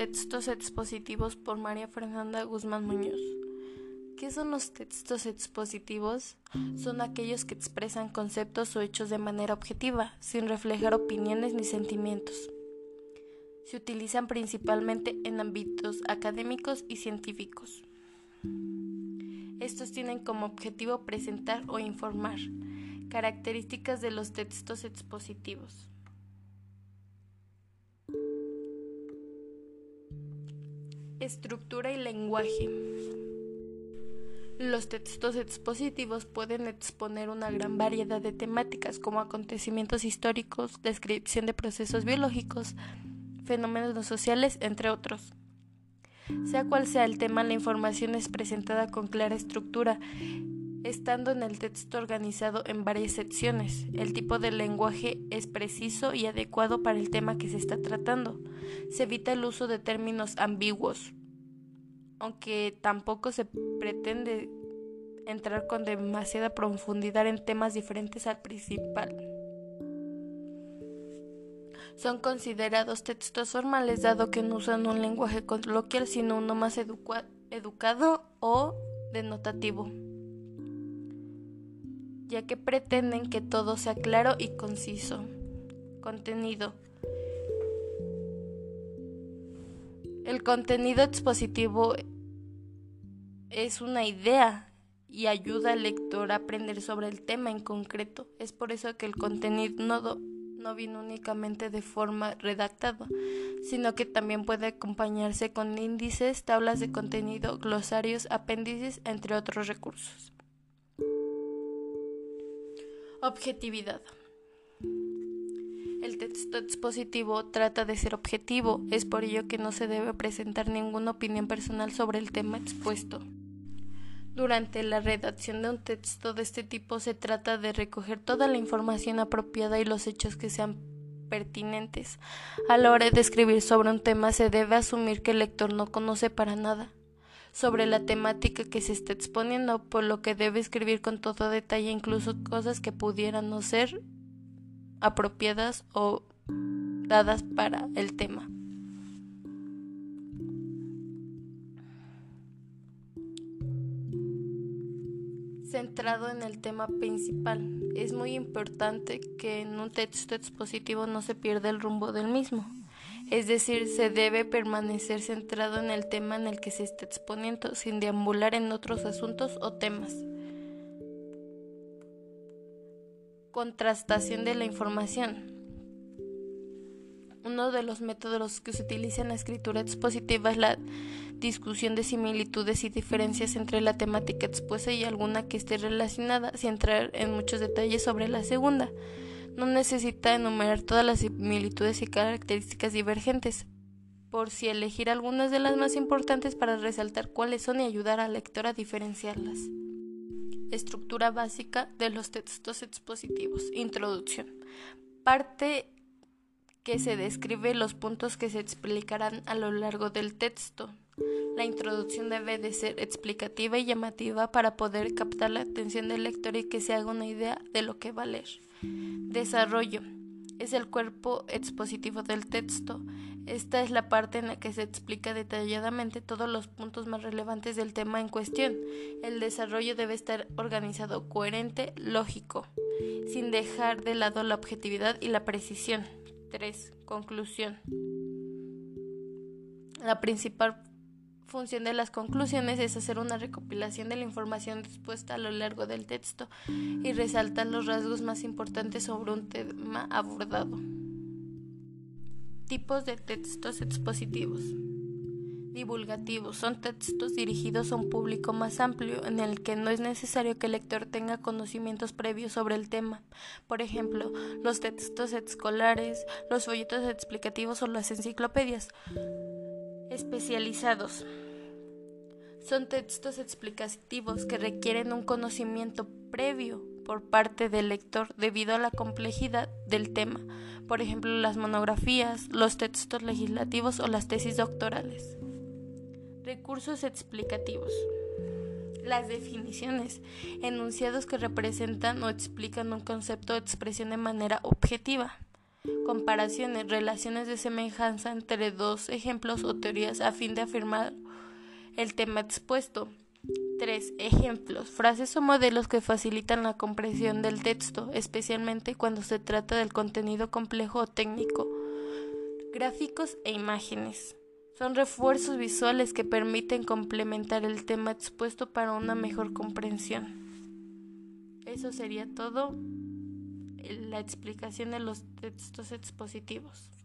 Textos expositivos por María Fernanda Guzmán Muñoz. ¿Qué son los textos expositivos? Son aquellos que expresan conceptos o hechos de manera objetiva, sin reflejar opiniones ni sentimientos. Se utilizan principalmente en ámbitos académicos y científicos. Estos tienen como objetivo presentar o informar. Características de los textos expositivos. Estructura y lenguaje. Los textos expositivos pueden exponer una gran variedad de temáticas como acontecimientos históricos, descripción de procesos biológicos, fenómenos sociales, entre otros. Sea cual sea el tema, la información es presentada con clara estructura, estando en el texto organizado en varias secciones. El tipo de lenguaje es preciso y adecuado para el tema que se está tratando. Se evita el uso de términos ambiguos, aunque tampoco se pretende entrar con demasiada profundidad en temas diferentes al principal. Son considerados textos formales dado que no usan un lenguaje coloquial sino uno más educado o denotativo ya que pretenden que todo sea claro y conciso. Contenido. El contenido expositivo es una idea y ayuda al lector a aprender sobre el tema en concreto. Es por eso que el contenido no, no viene únicamente de forma redactada, sino que también puede acompañarse con índices, tablas de contenido, glosarios, apéndices, entre otros recursos. Objetividad. El texto expositivo trata de ser objetivo, es por ello que no se debe presentar ninguna opinión personal sobre el tema expuesto. Durante la redacción de un texto de este tipo se trata de recoger toda la información apropiada y los hechos que sean pertinentes. A la hora de escribir sobre un tema se debe asumir que el lector no conoce para nada sobre la temática que se está exponiendo, por lo que debe escribir con todo detalle incluso cosas que pudieran no ser apropiadas o dadas para el tema. Centrado en el tema principal, es muy importante que en un texto expositivo no se pierda el rumbo del mismo es decir, se debe permanecer centrado en el tema en el que se está exponiendo, sin deambular en otros asuntos o temas. Contrastación de la información. Uno de los métodos que se utiliza en la escritura expositiva es la discusión de similitudes y diferencias entre la temática expuesta y alguna que esté relacionada, sin entrar en muchos detalles sobre la segunda no necesita enumerar todas las similitudes y características divergentes, por si elegir algunas de las más importantes para resaltar cuáles son y ayudar al lector a diferenciarlas. Estructura básica de los textos expositivos. Introducción. Parte se describe los puntos que se explicarán a lo largo del texto. La introducción debe de ser explicativa y llamativa para poder captar la atención del lector y que se haga una idea de lo que va a leer. Desarrollo. Es el cuerpo expositivo del texto. Esta es la parte en la que se explica detalladamente todos los puntos más relevantes del tema en cuestión. El desarrollo debe estar organizado, coherente, lógico, sin dejar de lado la objetividad y la precisión. 3. Conclusión. La principal función de las conclusiones es hacer una recopilación de la información dispuesta a lo largo del texto y resaltar los rasgos más importantes sobre un tema abordado. Tipos de textos expositivos. Divulgativos son textos dirigidos a un público más amplio en el que no es necesario que el lector tenga conocimientos previos sobre el tema. Por ejemplo, los textos escolares, los folletos explicativos o las enciclopedias especializados. Son textos explicativos que requieren un conocimiento previo por parte del lector debido a la complejidad del tema, por ejemplo las monografías, los textos legislativos o las tesis doctorales. Recursos explicativos. Las definiciones, enunciados que representan o explican un concepto o expresión de manera objetiva. comparaciones, relaciones de semejanza entre dos ejemplos o teorías a fin de afirmar el tema expuesto. 3. Ejemplos. Frases o modelos que facilitan la comprensión del texto, especialmente cuando se trata del contenido complejo o técnico. Gráficos e imágenes. Son refuerzos visuales que permiten complementar el tema expuesto para una mejor comprensión. Eso sería todo la explicación de los textos expositivos.